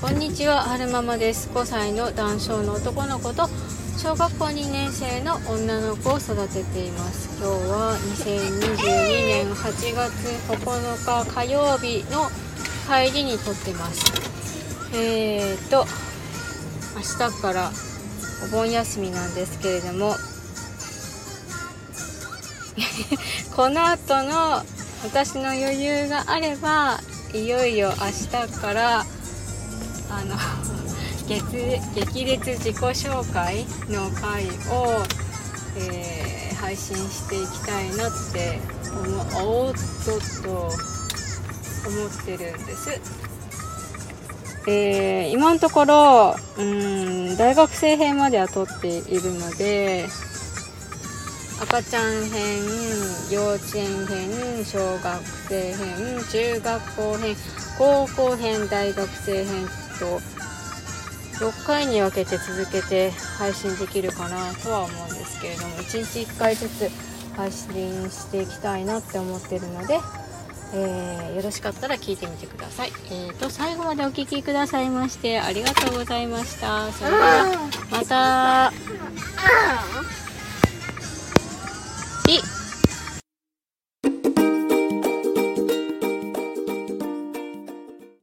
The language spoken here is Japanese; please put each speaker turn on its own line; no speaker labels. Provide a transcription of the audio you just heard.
こんにちは春ママです。5歳の男性の男の子と小学校2年生の女の子を育てています。今日は2022年8月9日火曜日の帰りに撮ってます。えーと明日からお盆休みなんですけれども この後の私の余裕があればいよいよ明日からあの 激烈自己紹介の回を、えー、配信していきたいなって思おっとっと思ってるんです。えー、今のところうん大学生編までは撮っているので赤ちゃん編幼稚園編小学生編中学校編高校編大学生編と6回に分けて続けて配信できるかなとは思うんですけれども1日1回ずつ配信していきたいなって思ってるので、えー、よろしかったら聞いてみてください。えーと、最後までお聴きくださいましてありがとうございました。それではまた。